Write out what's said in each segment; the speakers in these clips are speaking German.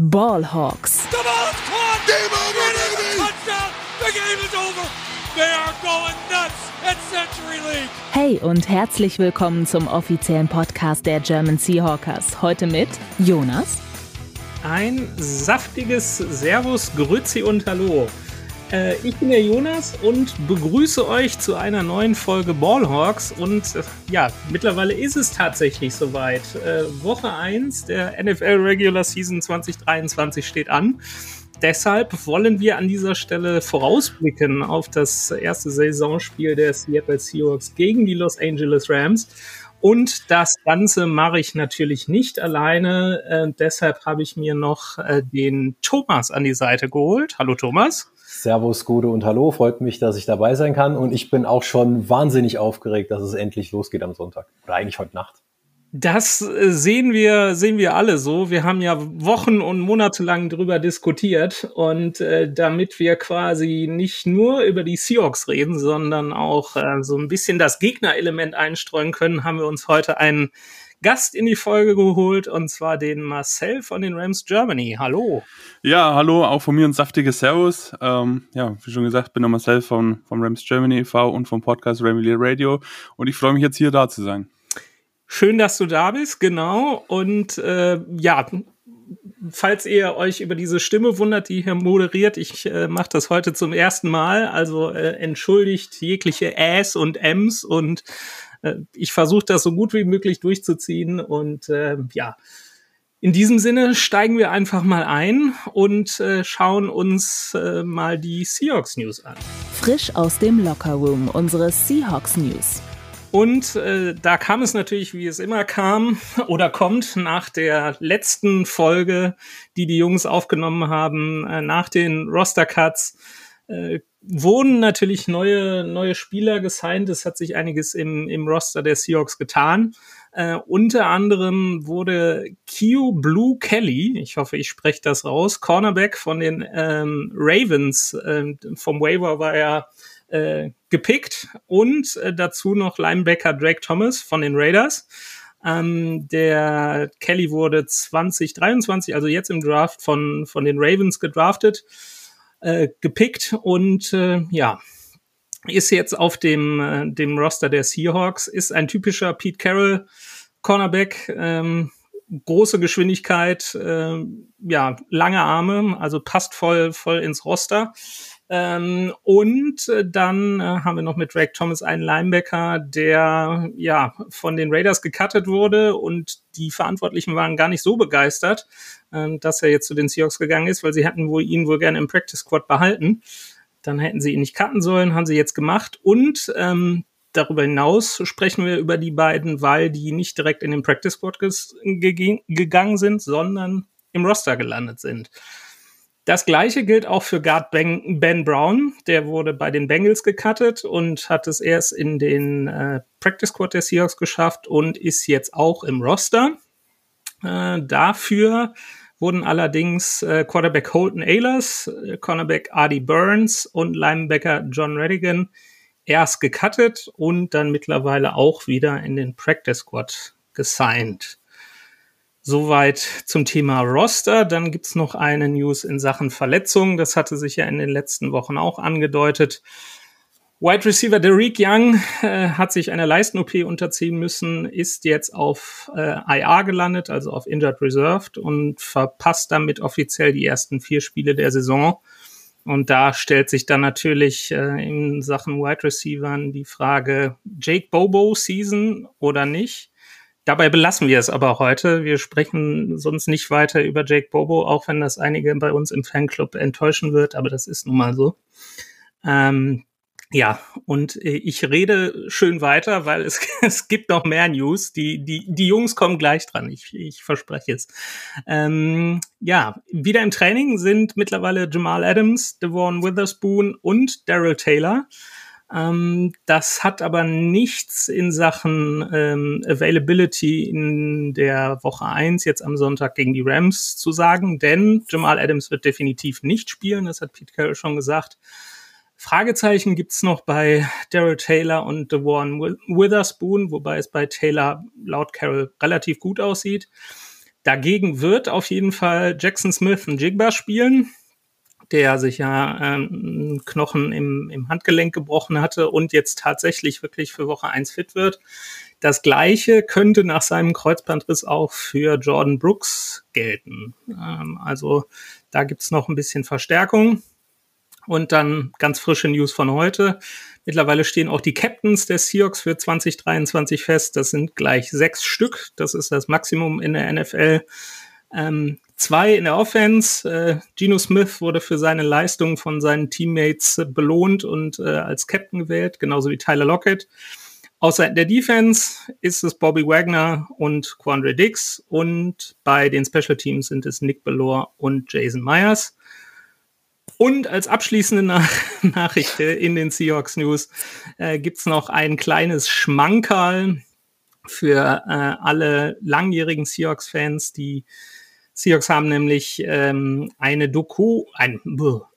Ballhawks. The ball is caught. Game over, baby. touchdown. The game is over. They are going nuts at Century League. Hey und herzlich willkommen zum offiziellen Podcast der German Seahawkers. Heute mit Jonas, Ein saftiges Servus, Grüezi und Hallo. Äh, ich bin der Jonas und begrüße euch zu einer neuen Folge Ballhawks. Und äh, ja, mittlerweile ist es tatsächlich soweit. Äh, Woche 1 der NFL Regular Season 2023 steht an. Deshalb wollen wir an dieser Stelle vorausblicken auf das erste Saisonspiel der Seattle Seahawks gegen die Los Angeles Rams. Und das Ganze mache ich natürlich nicht alleine. Äh, deshalb habe ich mir noch äh, den Thomas an die Seite geholt. Hallo Thomas. Servus, Gude und Hallo. Freut mich, dass ich dabei sein kann. Und ich bin auch schon wahnsinnig aufgeregt, dass es endlich losgeht am Sonntag. Oder eigentlich heute Nacht. Das äh, sehen wir, sehen wir alle so. Wir haben ja Wochen und Monate lang drüber diskutiert und äh, damit wir quasi nicht nur über die Seahawks reden, sondern auch äh, so ein bisschen das Gegnerelement einstreuen können, haben wir uns heute einen Gast in die Folge geholt und zwar den Marcel von den Rams Germany. Hallo. Ja, hallo, auch von mir ein saftiges Servus. Ähm, ja, wie schon gesagt, bin der Marcel von, vom Rams Germany e.V. und vom Podcast Ramily Radio und ich freue mich jetzt hier da zu sein. Schön, dass du da bist, genau. Und äh, ja, falls ihr euch über diese Stimme wundert, die hier moderiert, ich äh, mache das heute zum ersten Mal. Also äh, entschuldigt jegliche Äs und Ms und ich versuche das so gut wie möglich durchzuziehen. Und äh, ja, in diesem Sinne steigen wir einfach mal ein und äh, schauen uns äh, mal die Seahawks News an. frisch aus dem Lockerroom, unsere Seahawks News. Und äh, da kam es natürlich, wie es immer kam oder kommt, nach der letzten Folge, die die Jungs aufgenommen haben, äh, nach den Roster-Cuts, äh, wurden natürlich neue, neue Spieler gesigned. Es hat sich einiges im, im Roster der Seahawks getan. Äh, unter anderem wurde Q Blue Kelly, ich hoffe, ich spreche das raus, Cornerback von den ähm, Ravens. Äh, vom Waiver war er äh, gepickt und äh, dazu noch Linebacker Drake Thomas von den Raiders. Ähm, der Kelly wurde 2023, also jetzt im Draft von, von den Ravens gedraftet, äh, gepickt und äh, ja, ist jetzt auf dem, äh, dem Roster der Seahawks, ist ein typischer Pete Carroll Cornerback, ähm, große Geschwindigkeit, äh, ja, lange Arme, also passt voll, voll ins Roster. Ähm, und äh, dann äh, haben wir noch mit Drake Thomas einen Linebacker, der ja von den Raiders gecuttet wurde und die Verantwortlichen waren gar nicht so begeistert, ähm, dass er jetzt zu den Seahawks gegangen ist, weil sie hätten wohl ihn wohl gerne im Practice Squad behalten. Dann hätten sie ihn nicht cutten sollen, haben sie jetzt gemacht. Und ähm, darüber hinaus sprechen wir über die beiden, weil die nicht direkt in den Practice Squad gegangen sind, sondern im Roster gelandet sind. Das gleiche gilt auch für Guard Ben, ben Brown. Der wurde bei den Bengals gecuttet und hat es erst in den äh, Practice Squad der Seahawks geschafft und ist jetzt auch im Roster. Äh, dafür wurden allerdings äh, Quarterback Holton Ahlers, äh, Cornerback Artie Burns und Linebacker John Redigan erst gecuttet und dann mittlerweile auch wieder in den Practice Squad gesigned. Soweit zum Thema Roster. Dann gibt's noch eine News in Sachen Verletzungen. Das hatte sich ja in den letzten Wochen auch angedeutet. Wide Receiver Derek Young äh, hat sich einer Leisten-OP unterziehen müssen, ist jetzt auf äh, IR gelandet, also auf Injured Reserved und verpasst damit offiziell die ersten vier Spiele der Saison. Und da stellt sich dann natürlich äh, in Sachen Wide Receivern die Frage, Jake Bobo Season oder nicht? Dabei belassen wir es aber heute. Wir sprechen sonst nicht weiter über Jake Bobo, auch wenn das einige bei uns im Fanclub enttäuschen wird, aber das ist nun mal so. Ähm, ja, und äh, ich rede schön weiter, weil es, es gibt noch mehr News. Die, die, die Jungs kommen gleich dran, ich, ich verspreche es. Ähm, ja, wieder im Training sind mittlerweile Jamal Adams, Devon Witherspoon und Daryl Taylor. Ähm, das hat aber nichts in Sachen ähm, Availability in der Woche eins jetzt am Sonntag gegen die Rams zu sagen, denn Jamal Adams wird definitiv nicht spielen, das hat Pete Carroll schon gesagt. Fragezeichen gibt's noch bei Daryl Taylor und Devon Witherspoon, wobei es bei Taylor laut Carroll relativ gut aussieht. Dagegen wird auf jeden Fall Jackson Smith ein Jigba spielen, der sich ja ähm, Knochen im, im Handgelenk gebrochen hatte und jetzt tatsächlich wirklich für Woche 1 fit wird. Das gleiche könnte nach seinem Kreuzbandriss auch für Jordan Brooks gelten. Ähm, also da gibt's noch ein bisschen Verstärkung. Und dann ganz frische News von heute. Mittlerweile stehen auch die Captains der Seahawks für 2023 fest. Das sind gleich sechs Stück. Das ist das Maximum in der NFL. Ähm, zwei in der Offense. Äh, Geno Smith wurde für seine Leistung von seinen Teammates belohnt und äh, als Captain gewählt, genauso wie Tyler Lockett. Außer in der Defense ist es Bobby Wagner und Quandre Dix und bei den Special Teams sind es Nick Bellore und Jason Myers. Und als abschließende Nach Nachricht in den Seahawks News äh, gibt's noch ein kleines Schmankerl für äh, alle langjährigen Seahawks-Fans. Die Seahawks haben nämlich ähm, eine Doku, ein,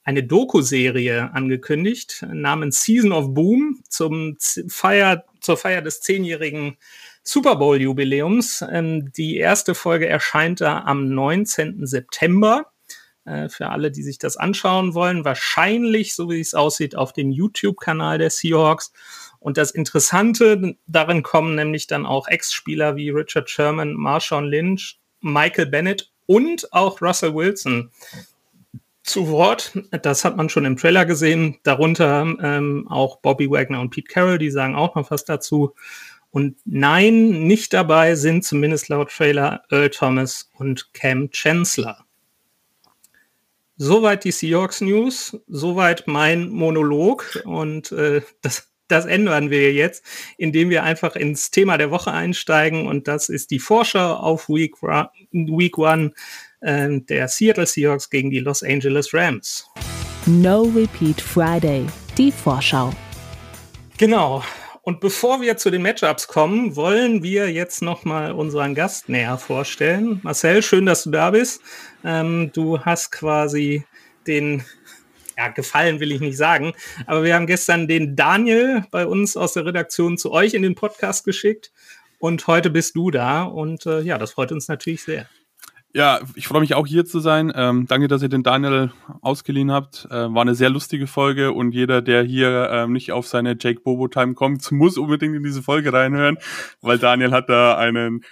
eine Doku-Serie angekündigt namens Season of Boom zum Feier, zur Feier des zehnjährigen Super Bowl-Jubiläums. Ähm, die erste Folge erscheint da am 19. September. Äh, für alle, die sich das anschauen wollen. Wahrscheinlich, so wie es aussieht, auf dem YouTube-Kanal der Seahawks. Und das Interessante, darin kommen nämlich dann auch Ex-Spieler wie Richard Sherman, Marshawn Lynch, Michael Bennett und auch Russell Wilson zu Wort. Das hat man schon im Trailer gesehen. Darunter ähm, auch Bobby Wagner und Pete Carroll, die sagen auch noch was dazu. Und nein, nicht dabei sind zumindest laut Trailer Earl Thomas und Cam Chancellor. Soweit die Seahawks News, soweit mein Monolog und äh, das, das ändern wir jetzt, indem wir einfach ins Thema der Woche einsteigen und das ist die Vorschau auf Week, Week One äh, der Seattle Seahawks gegen die Los Angeles Rams. No Repeat Friday, die Vorschau. Genau, und bevor wir zu den Matchups kommen, wollen wir jetzt nochmal unseren Gast näher vorstellen. Marcel, schön, dass du da bist. Ähm, du hast quasi den, ja, gefallen will ich nicht sagen, aber wir haben gestern den Daniel bei uns aus der Redaktion zu euch in den Podcast geschickt und heute bist du da und äh, ja, das freut uns natürlich sehr. Ja, ich freue mich auch hier zu sein. Ähm, danke, dass ihr den Daniel ausgeliehen habt. Äh, war eine sehr lustige Folge und jeder, der hier ähm, nicht auf seine Jake Bobo Time kommt, muss unbedingt in diese Folge reinhören, weil Daniel hat da einen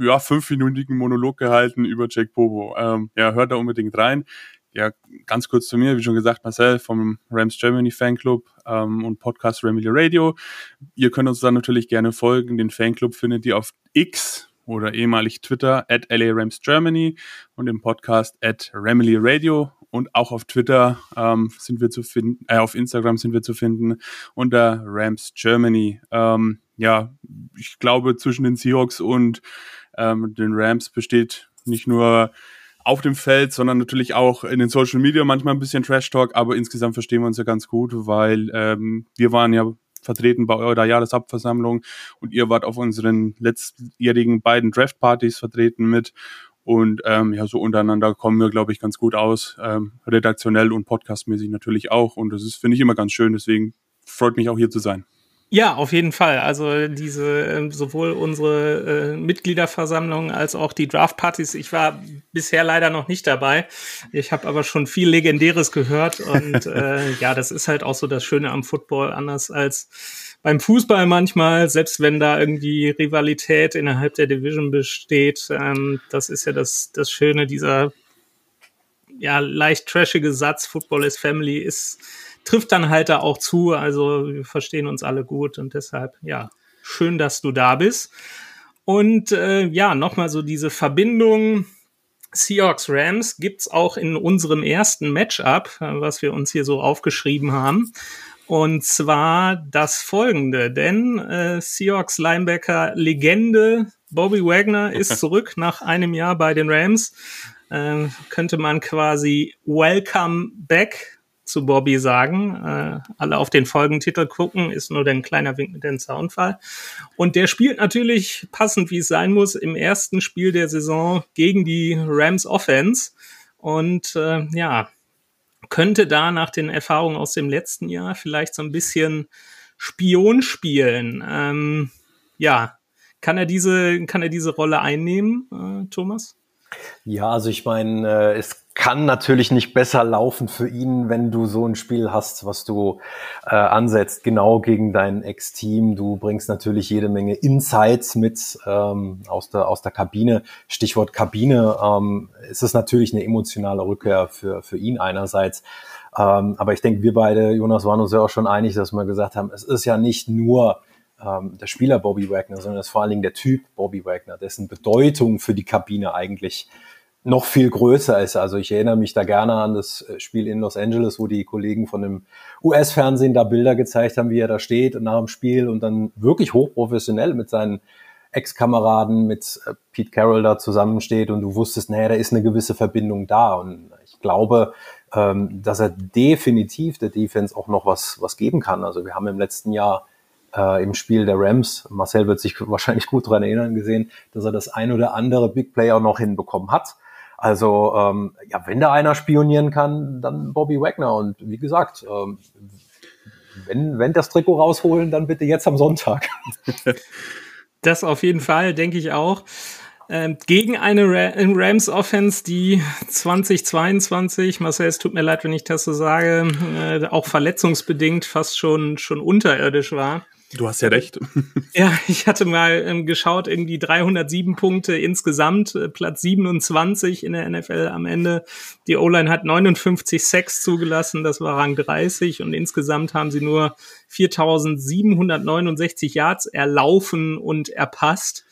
ja fünfminütigen Monolog gehalten über Jake Bobo. Ähm, ja, hört da unbedingt rein. Ja, ganz kurz zu mir, wie schon gesagt, Marcel vom Rams Germany Fanclub ähm, und Podcast Remily Radio. Ihr könnt uns dann natürlich gerne folgen. Den Fanclub findet ihr auf X oder ehemalig Twitter at LA Rams Germany und im Podcast at Remily Radio und auch auf Twitter ähm, sind wir zu finden, äh, auf Instagram sind wir zu finden unter Rams Germany. Ähm, ja, ich glaube zwischen den Seahawks und ähm, den Rams besteht nicht nur auf dem Feld, sondern natürlich auch in den Social Media manchmal ein bisschen Trash Talk, aber insgesamt verstehen wir uns ja ganz gut, weil ähm, wir waren ja vertreten bei eurer Jahresabversammlung und ihr wart auf unseren letztjährigen beiden Draft-Partys vertreten mit. Und ähm, ja, so untereinander kommen wir, glaube ich, ganz gut aus, ähm, redaktionell und podcastmäßig natürlich auch. Und das ist, finde ich, immer ganz schön. Deswegen freut mich auch hier zu sein. Ja, auf jeden Fall. Also diese ähm, sowohl unsere äh, Mitgliederversammlung als auch die Draftpartys. Ich war bisher leider noch nicht dabei. Ich habe aber schon viel Legendäres gehört und äh, ja, das ist halt auch so das Schöne am Football, anders als beim Fußball manchmal, selbst wenn da irgendwie Rivalität innerhalb der Division besteht. Ähm, das ist ja das das Schöne dieser ja leicht trashige Satz. Football is Family ist trifft dann halt da auch zu. Also wir verstehen uns alle gut und deshalb, ja, schön, dass du da bist. Und äh, ja, nochmal so diese Verbindung Seahawks Rams gibt's auch in unserem ersten Matchup, äh, was wir uns hier so aufgeschrieben haben. Und zwar das folgende, denn äh, Seahawks Linebacker Legende Bobby Wagner ist zurück nach einem Jahr bei den Rams. Äh, könnte man quasi Welcome Back zu Bobby sagen. Äh, alle auf den Folgentitel gucken, ist nur ein kleiner Wink mit dem Soundfall. Und der spielt natürlich passend, wie es sein muss, im ersten Spiel der Saison gegen die Rams Offense. Und äh, ja, könnte da nach den Erfahrungen aus dem letzten Jahr vielleicht so ein bisschen Spion spielen. Ähm, ja, kann er diese, kann er diese Rolle einnehmen, äh, Thomas? Ja, also ich meine, äh, es kann natürlich nicht besser laufen für ihn, wenn du so ein Spiel hast, was du äh, ansetzt, genau gegen dein Ex-Team. Du bringst natürlich jede Menge Insights mit ähm, aus, der, aus der Kabine. Stichwort Kabine ähm, ist es natürlich eine emotionale Rückkehr für, für ihn einerseits. Ähm, aber ich denke, wir beide, Jonas, waren uns ja auch schon einig, dass wir gesagt haben, es ist ja nicht nur ähm, der Spieler Bobby Wagner, sondern es ist vor allen Dingen der Typ Bobby Wagner, dessen Bedeutung für die Kabine eigentlich noch viel größer ist. Also ich erinnere mich da gerne an das äh, Spiel in Los Angeles, wo die Kollegen von dem US-Fernsehen da Bilder gezeigt haben, wie er da steht und nach dem Spiel und dann wirklich hochprofessionell mit seinen Ex-Kameraden, mit äh, Pete Carroll da zusammensteht und du wusstest, naja, da ist eine gewisse Verbindung da. Und ich glaube, ähm, dass er definitiv der Defense auch noch was, was geben kann. Also wir haben im letzten Jahr äh, im Spiel der Rams, Marcel wird sich wahrscheinlich gut dran erinnern, gesehen, dass er das ein oder andere Big Player noch hinbekommen hat. Also ähm, ja, wenn da einer spionieren kann, dann Bobby Wagner. Und wie gesagt, ähm, wenn, wenn das Trikot rausholen, dann bitte jetzt am Sonntag. Das auf jeden Fall, denke ich auch. Ähm, gegen eine Rams Offense, die 2022, Marcel, es tut mir leid, wenn ich das so sage, äh, auch verletzungsbedingt fast schon, schon unterirdisch war. Du hast ja recht. Ja, ich hatte mal ähm, geschaut, irgendwie 307 Punkte insgesamt, äh, Platz 27 in der NFL am Ende. Die O-Line hat 59 Sacks zugelassen, das war Rang 30 und insgesamt haben sie nur 4769 Yards erlaufen und erpasst.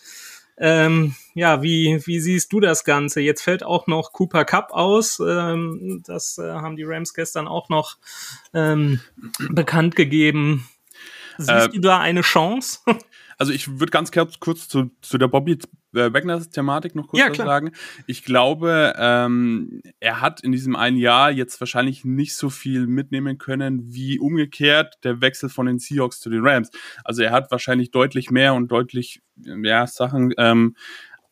Ähm, ja, wie, wie siehst du das Ganze? Jetzt fällt auch noch Cooper Cup aus. Ähm, das äh, haben die Rams gestern auch noch ähm, bekannt gegeben. Siehst äh, du da eine Chance? Also ich würde ganz kurz, zu, zu der Bobby äh, Wagner-Thematik noch kurz ja, was sagen. Ich glaube, ähm, er hat in diesem einen Jahr jetzt wahrscheinlich nicht so viel mitnehmen können wie umgekehrt der Wechsel von den Seahawks zu den Rams. Also er hat wahrscheinlich deutlich mehr und deutlich mehr Sachen ähm,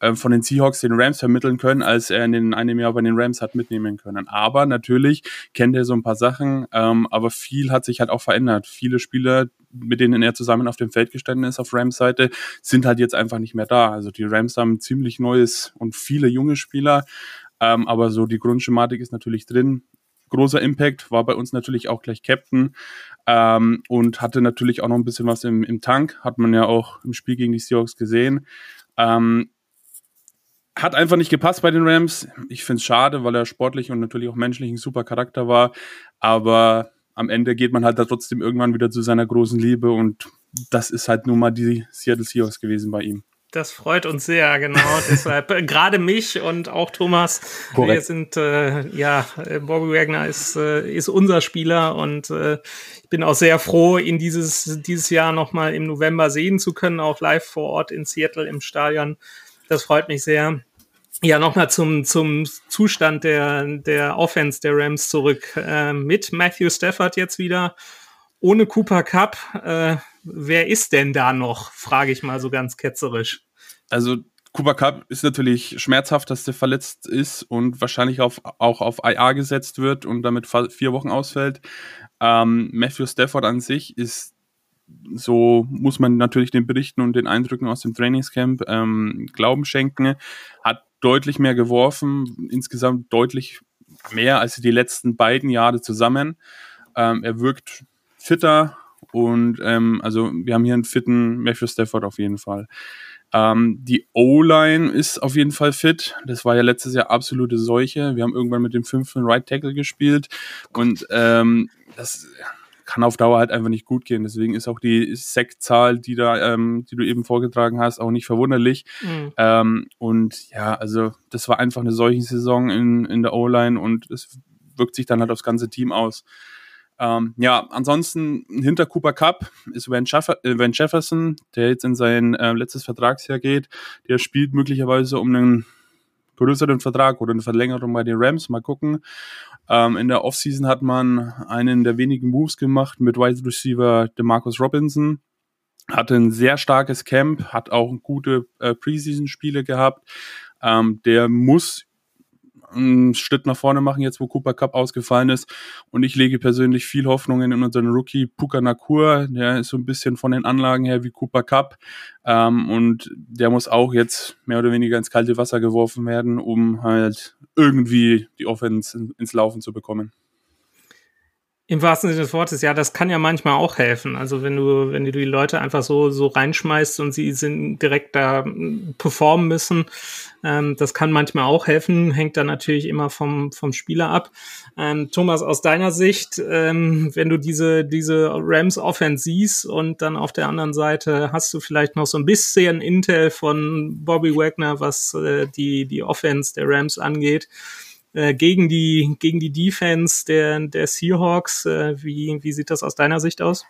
äh, von den Seahawks den Rams vermitteln können, als er in den einem Jahr bei den Rams hat mitnehmen können. Aber natürlich kennt er so ein paar Sachen, ähm, aber viel hat sich halt auch verändert. Viele Spieler, mit denen er zusammen auf dem Feld gestanden ist auf Rams Seite, sind halt jetzt einfach nicht mehr da. Also die Rams haben ziemlich neues und viele junge Spieler, ähm, aber so die Grundschematik ist natürlich drin. Großer Impact, war bei uns natürlich auch gleich Captain ähm, und hatte natürlich auch noch ein bisschen was im, im Tank, hat man ja auch im Spiel gegen die Seahawks gesehen. Ähm, hat einfach nicht gepasst bei den Rams. Ich finde es schade, weil er sportlich und natürlich auch menschlich ein super Charakter war. Aber am Ende geht man halt da trotzdem irgendwann wieder zu seiner großen Liebe und das ist halt nun mal die Seattle Seahawks gewesen bei ihm. Das freut uns sehr, genau. Deshalb äh, gerade mich und auch Thomas. Korrekt. Wir sind äh, ja äh, Bobby Wagner ist äh, ist unser Spieler und äh, ich bin auch sehr froh, ihn dieses dieses Jahr noch mal im November sehen zu können, auch live vor Ort in Seattle im Stadion. Das freut mich sehr. Ja, nochmal zum, zum Zustand der, der Offense der Rams zurück. Äh, mit Matthew Stafford jetzt wieder, ohne Cooper Cup. Äh, wer ist denn da noch? Frage ich mal so ganz ketzerisch. Also Cooper Cup ist natürlich schmerzhaft, dass der verletzt ist und wahrscheinlich auf, auch auf IA gesetzt wird und damit vier Wochen ausfällt. Ähm, Matthew Stafford an sich ist so muss man natürlich den Berichten und den Eindrücken aus dem Trainingscamp ähm, Glauben schenken. Hat deutlich mehr geworfen, insgesamt deutlich mehr als die letzten beiden Jahre zusammen. Ähm, er wirkt fitter und ähm, also wir haben hier einen fitten Matthew Stafford auf jeden Fall. Ähm, die O-Line ist auf jeden Fall fit. Das war ja letztes Jahr absolute Seuche. Wir haben irgendwann mit dem fünften Right Tackle gespielt und ähm, das kann auf Dauer halt einfach nicht gut gehen. Deswegen ist auch die Sektzahl, die da, ähm, die du eben vorgetragen hast, auch nicht verwunderlich. Mhm. Ähm, und ja, also das war einfach eine solche Saison in, in der O-Line und es wirkt sich dann halt aufs ganze Team aus. Ähm, ja, ansonsten hinter Cooper Cup ist Van, äh, Van Jefferson, der jetzt in sein äh, letztes Vertragsjahr geht. Der spielt möglicherweise um einen größeren Vertrag oder eine Verlängerung bei den Rams. Mal gucken. Ähm, in der Offseason hat man einen der wenigen Moves gemacht mit Wide Receiver DeMarcus Robinson. Hatte ein sehr starkes Camp, hat auch gute äh, Preseason-Spiele gehabt. Ähm, der muss einen Schritt nach vorne machen, jetzt wo Cooper Cup ausgefallen ist. Und ich lege persönlich viel Hoffnungen in unseren Rookie Puka Nakur. Der ist so ein bisschen von den Anlagen her wie Cooper Cup. Ähm, und der muss auch jetzt mehr oder weniger ins kalte Wasser geworfen werden, um halt irgendwie die Offense ins Laufen zu bekommen. Im wahrsten Sinne des Wortes, ja, das kann ja manchmal auch helfen. Also wenn du, wenn du die Leute einfach so, so reinschmeißt und sie sind direkt da hm, performen müssen, ähm, das kann manchmal auch helfen, hängt dann natürlich immer vom, vom Spieler ab. Ähm, Thomas, aus deiner Sicht, ähm, wenn du diese, diese Rams Offense siehst und dann auf der anderen Seite hast du vielleicht noch so ein bisschen Intel von Bobby Wagner, was äh, die, die Offense der Rams angeht. Äh, gegen die gegen die Defense der der Seahawks. Äh, wie wie sieht das aus deiner Sicht aus?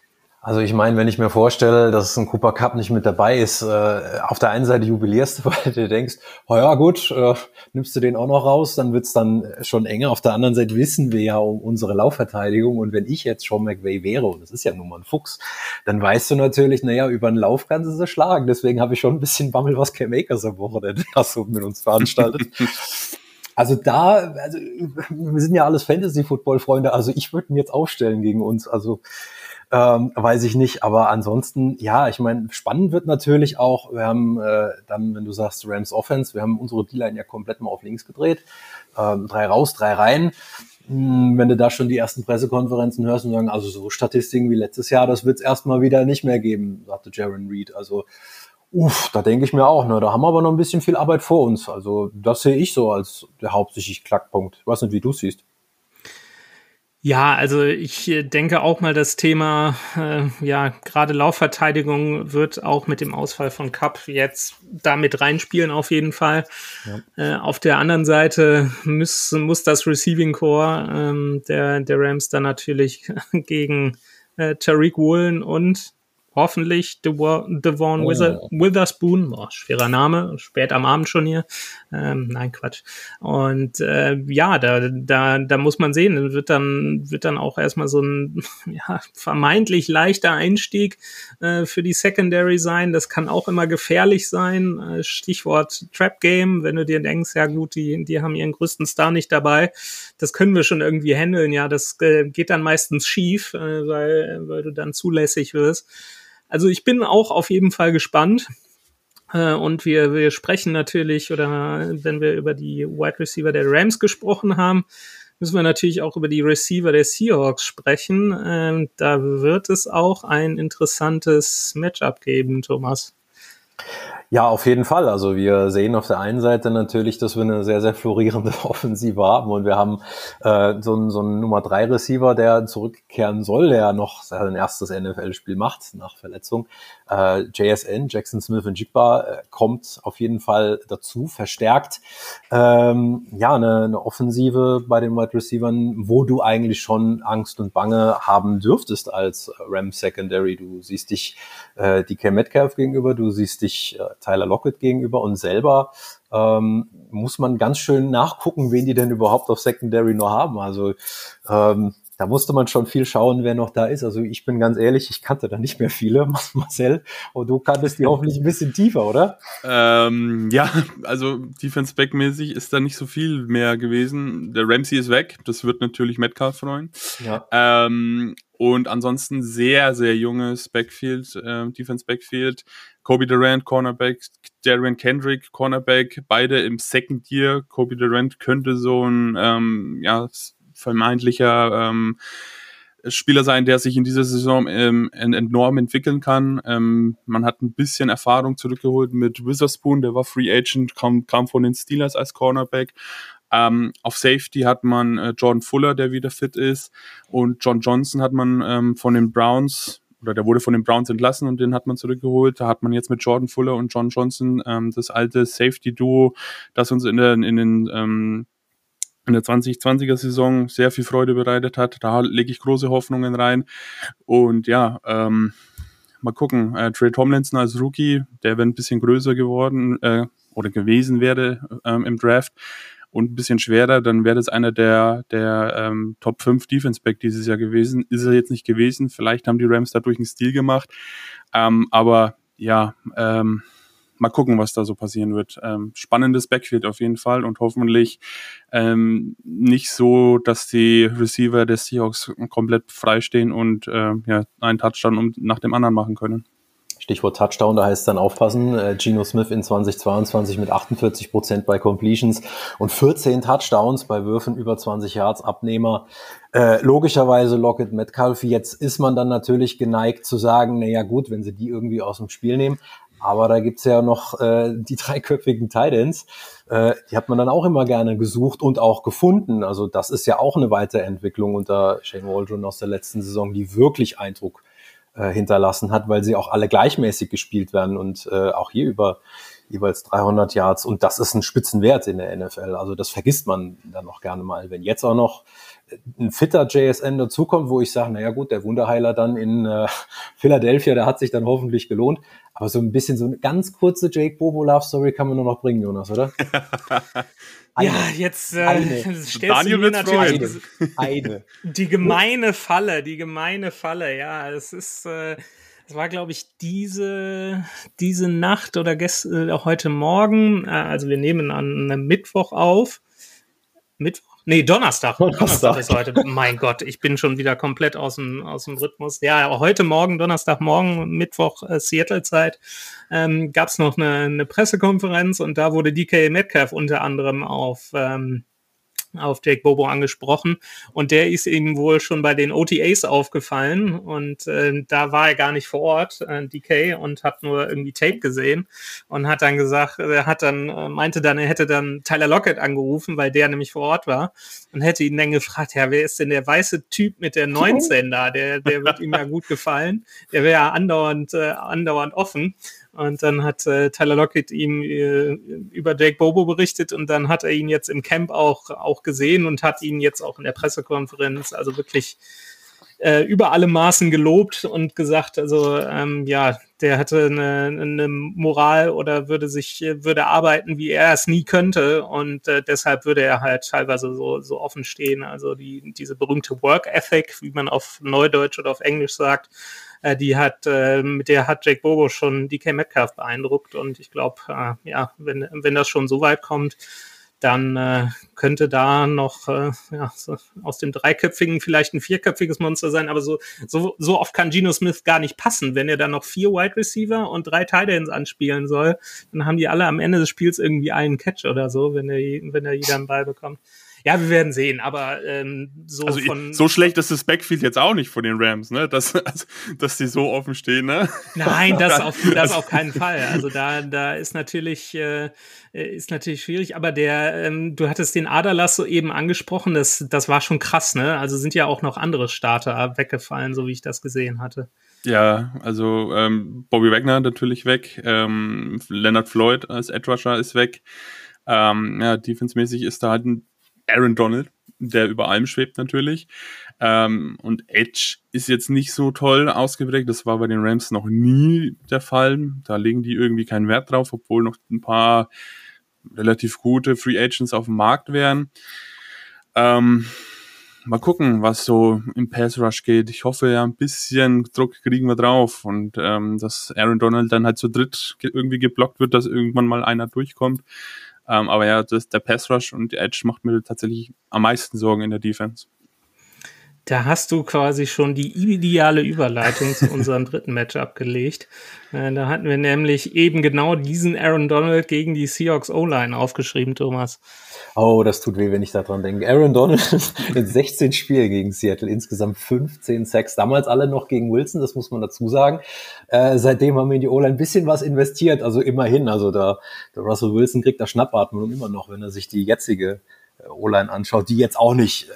Also ich meine, wenn ich mir vorstelle, dass ein Cooper Cup nicht mit dabei ist, äh, auf der einen Seite jubilierst du, weil du denkst, oh ja gut, äh, nimmst du den auch noch raus, dann wird's dann schon enger. Auf der anderen Seite wissen wir ja um unsere Laufverteidigung und wenn ich jetzt Sean McVay wäre, und das ist ja nun mal ein Fuchs, dann weißt du natürlich, naja, über den Lauf kannst du sie schlagen. Deswegen habe ich schon ein bisschen Bammel, was Cam Akers am Wochenende so mit uns veranstaltet. Also da, also wir sind ja alles Fantasy-Football-Freunde, also ich würde ihn jetzt aufstellen gegen uns. Also ähm, weiß ich nicht, aber ansonsten, ja, ich meine, spannend wird natürlich auch, wir haben äh, dann, wenn du sagst Rams Offense, wir haben unsere D-Line ja komplett mal auf links gedreht, ähm, drei raus, drei rein. Hm, wenn du da schon die ersten Pressekonferenzen hörst und sagen, also so Statistiken wie letztes Jahr, das wird es erstmal wieder nicht mehr geben, sagte Jaron Reed. Also Uff, da denke ich mir auch, ne, da haben wir aber noch ein bisschen viel Arbeit vor uns. Also das sehe ich so als der hauptsächliche Knackpunkt. Ich weiß nicht, wie du siehst. Ja, also ich äh, denke auch mal, das Thema, äh, ja, gerade Laufverteidigung wird auch mit dem Ausfall von Cup jetzt damit reinspielen, auf jeden Fall. Ja. Äh, auf der anderen Seite muss, muss das Receiving Core ähm, der, der Rams dann natürlich gegen äh, Tariq Woolen und hoffentlich Devon oh. Witherspoon, boah, schwerer Name, spät am Abend schon hier. Ähm, nein, Quatsch. Und äh, ja, da, da, da muss man sehen, wird dann, wird dann auch erstmal so ein ja, vermeintlich leichter Einstieg äh, für die Secondary sein. Das kann auch immer gefährlich sein. Äh, Stichwort Trap Game, wenn du dir denkst, ja gut, die, die haben ihren größten Star nicht dabei. Das können wir schon irgendwie handeln. Ja, das äh, geht dann meistens schief, äh, weil, weil du dann zulässig wirst. Also ich bin auch auf jeden Fall gespannt. Äh, und wir, wir sprechen natürlich, oder wenn wir über die Wide Receiver der Rams gesprochen haben, müssen wir natürlich auch über die Receiver der Seahawks sprechen. Ähm, da wird es auch ein interessantes Matchup geben, Thomas. Ja, auf jeden Fall. Also wir sehen auf der einen Seite natürlich, dass wir eine sehr, sehr florierende Offensive haben und wir haben äh, so einen, so einen Nummer drei Receiver, der zurückkehren soll, der noch sein erstes NFL-Spiel macht nach Verletzung. Äh, JSN, Jackson Smith und Jigba, äh, kommt auf jeden Fall dazu, verstärkt. Ähm, ja, eine, eine Offensive bei den Wide Receivern, wo du eigentlich schon Angst und Bange haben dürftest als Ram Secondary. Du siehst dich äh, die Cam Metcalf gegenüber, du siehst dich äh, Tyler Lockett gegenüber und selber ähm, muss man ganz schön nachgucken, wen die denn überhaupt auf Secondary nur haben. Also ähm, da musste man schon viel schauen, wer noch da ist. Also ich bin ganz ehrlich, ich kannte da nicht mehr viele, Marcel. Und du kanntest die hoffentlich ein bisschen tiefer, oder? Ähm, ja, also Defense Back mäßig ist da nicht so viel mehr gewesen. Der Ramsey ist weg. Das wird natürlich Metcalf freuen. Ja. Ähm, und ansonsten sehr, sehr junges Backfield, äh, Defense Backfield. Kobe Durant, Cornerback, Darren Kendrick, Cornerback, beide im Second Year. Kobe Durant könnte so ein ähm, ja, vermeintlicher ähm, Spieler sein, der sich in dieser Saison ähm, enorm entwickeln kann. Ähm, man hat ein bisschen Erfahrung zurückgeholt mit Witherspoon, der war Free Agent, kam, kam von den Steelers als Cornerback. Ähm, auf Safety hat man äh, Jordan Fuller, der wieder fit ist. Und John Johnson hat man ähm, von den Browns, oder der wurde von den Browns entlassen und den hat man zurückgeholt. Da hat man jetzt mit Jordan Fuller und John Johnson ähm, das alte Safety-Duo, das uns in, der, in den ähm, in der 2020er Saison sehr viel Freude bereitet hat. Da lege ich große Hoffnungen rein. Und ja, ähm, mal gucken. Äh, Trey Tomlinson als Rookie, der wäre ein bisschen größer geworden äh, oder gewesen wäre ähm, im Draft und ein bisschen schwerer, dann wäre das einer der, der ähm, Top 5 Defense Back dieses Jahr gewesen. Ist er jetzt nicht gewesen. Vielleicht haben die Rams dadurch einen Stil gemacht. Ähm, aber ja, ähm, mal gucken, was da so passieren wird. Ähm, spannendes Backfield auf jeden Fall und hoffentlich ähm, nicht so, dass die Receiver des Seahawks komplett freistehen und äh, ja, einen Touchdown nach dem anderen machen können. Stichwort Touchdown, da heißt es dann aufpassen. Äh, Geno Smith in 2022 mit 48 Prozent bei Completions und 14 Touchdowns bei Würfen über 20 Yards Abnehmer. Äh, logischerweise Lockett Metcalf. Jetzt ist man dann natürlich geneigt zu sagen, na ja gut, wenn sie die irgendwie aus dem Spiel nehmen. Aber da gibt's ja noch äh, die dreiköpfigen Titans. Äh, die hat man dann auch immer gerne gesucht und auch gefunden. Also das ist ja auch eine Weiterentwicklung unter Shane Waldron aus der letzten Saison, die wirklich Eindruck äh, hinterlassen hat, weil sie auch alle gleichmäßig gespielt werden und äh, auch hier über jeweils 300 Yards. Und das ist ein Spitzenwert in der NFL. Also das vergisst man dann noch gerne mal. Wenn jetzt auch noch ein fitter JSN dazukommt, wo ich sage, naja gut, der Wunderheiler dann in äh, Philadelphia, der hat sich dann hoffentlich gelohnt. Aber so ein bisschen so eine ganz kurze Jake Bobo Love Story kann man nur noch bringen, Jonas, oder? Eine. Ja, jetzt äh, stellst Daniel du mir natürlich eine. eine. die gemeine Falle, die gemeine Falle. Ja, es ist, äh, es war, glaube ich, diese diese Nacht oder gestern, äh, heute Morgen. Äh, also wir nehmen an einem Mittwoch auf. Mittwoch Nee, Donnerstag. Donnerstag. Donnerstag ist heute. mein Gott, ich bin schon wieder komplett aus dem, aus dem Rhythmus. Ja, aber heute Morgen, Donnerstagmorgen, Mittwoch äh, Seattle-Zeit, ähm, gab es noch eine, eine Pressekonferenz und da wurde DK Metcalf unter anderem auf ähm, auf Jake Bobo angesprochen und der ist ihm wohl schon bei den OTAs aufgefallen und äh, da war er gar nicht vor Ort, äh, DK, und hat nur irgendwie Tape gesehen und hat dann gesagt, er hat dann, äh, meinte dann, er hätte dann Tyler Lockett angerufen, weil der nämlich vor Ort war und hätte ihn dann gefragt, ja, wer ist denn der weiße Typ mit der 19 da? Der, der wird ihm ja gut gefallen. Der wäre ja andauernd, äh, andauernd offen. Und dann hat äh, Tyler Lockett ihm äh, über Jake Bobo berichtet und dann hat er ihn jetzt im Camp auch, auch gesehen und hat ihn jetzt auch in der Pressekonferenz, also wirklich äh, über alle Maßen gelobt und gesagt, also ähm, ja, der hatte eine, eine Moral oder würde sich, würde arbeiten, wie er es nie könnte und äh, deshalb würde er halt teilweise so, so offen stehen. Also die, diese berühmte Work Ethic, wie man auf Neudeutsch oder auf Englisch sagt, äh, die hat, äh, mit der hat Jake Bobo schon DK Metcalf beeindruckt und ich glaube, äh, ja, wenn, wenn das schon so weit kommt, dann äh, könnte da noch äh, ja, so aus dem dreiköpfigen vielleicht ein vierköpfiges Monster sein, aber so, so, so oft kann Geno Smith gar nicht passen. Wenn er dann noch vier Wide Receiver und drei Tight anspielen soll, dann haben die alle am Ende des Spiels irgendwie einen Catch oder so, wenn er, wenn er jeder einen Ball bekommt. Ja, wir werden sehen, aber ähm, so also von. So schlecht ist das Backfield jetzt auch nicht von den Rams, ne? Dass, also, dass die so offen stehen, ne? Nein, das auf, das auf keinen Fall. Also da, da ist natürlich, äh, ist natürlich schwierig, aber der, ähm, du hattest den Aderlass so eben angesprochen, das, das war schon krass, ne? Also sind ja auch noch andere Starter weggefallen, so wie ich das gesehen hatte. Ja, also ähm, Bobby Wagner natürlich weg, ähm, Leonard Floyd als Edge Rusher ist weg. Ähm, ja, defensemäßig ist da halt ein Aaron Donald, der über allem schwebt natürlich. Ähm, und Edge ist jetzt nicht so toll ausgeprägt. Das war bei den Rams noch nie der Fall. Da legen die irgendwie keinen Wert drauf, obwohl noch ein paar relativ gute Free Agents auf dem Markt wären. Ähm, mal gucken, was so im Pass Rush geht. Ich hoffe ja, ein bisschen Druck kriegen wir drauf und ähm, dass Aaron Donald dann halt zu dritt irgendwie geblockt wird, dass irgendwann mal einer durchkommt. Ähm, aber ja, das, der Pass Rush und die Edge macht mir tatsächlich am meisten Sorgen in der Defense. Da hast du quasi schon die ideale Überleitung zu unserem dritten Matchup gelegt. Äh, da hatten wir nämlich eben genau diesen Aaron Donald gegen die Seahawks O-Line aufgeschrieben, Thomas. Oh, das tut weh, wenn ich daran denke. Aaron Donald in 16 Spielen gegen Seattle, insgesamt 15 Sacks. Damals alle noch gegen Wilson, das muss man dazu sagen. Äh, seitdem haben wir in die O-Line ein bisschen was investiert, also immerhin. Also da, der Russell Wilson kriegt da Schnappatmung immer noch, wenn er sich die jetzige äh, O-Line anschaut, die jetzt auch nicht äh,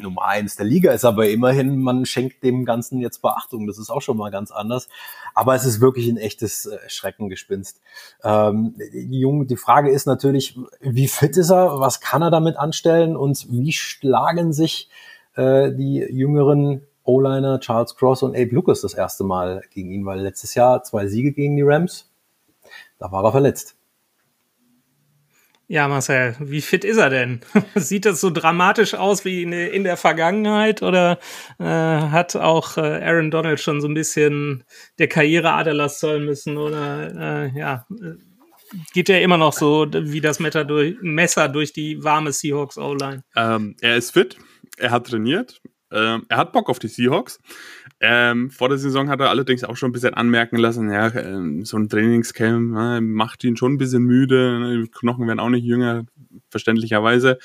Nummer eins der Liga ist, aber immerhin, man schenkt dem Ganzen jetzt Beachtung. Das ist auch schon mal ganz anders. Aber es ist wirklich ein echtes äh, Schreckengespinst. Ähm, die, die Frage ist natürlich, wie fit ist er? Was kann er damit anstellen? Und wie schlagen sich äh, die jüngeren O-Liner Charles Cross und Abe Lucas das erste Mal gegen ihn? Weil letztes Jahr zwei Siege gegen die Rams, da war er verletzt. Ja, Marcel, wie fit ist er denn? Sieht das so dramatisch aus wie in, der Vergangenheit oder äh, hat auch äh, Aaron Donald schon so ein bisschen der Karriere Aderlass zollen müssen oder äh, ja, geht ja immer noch so wie das Messer durch, Messer durch die warme Seahawks O-Line. Ähm, er ist fit, er hat trainiert, ähm, er hat Bock auf die Seahawks. Ähm, vor der Saison hat er allerdings auch schon ein bisschen anmerken lassen, ja, ähm, so ein Trainingscamp äh, macht ihn schon ein bisschen müde, ne, die Knochen werden auch nicht jünger, verständlicherweise.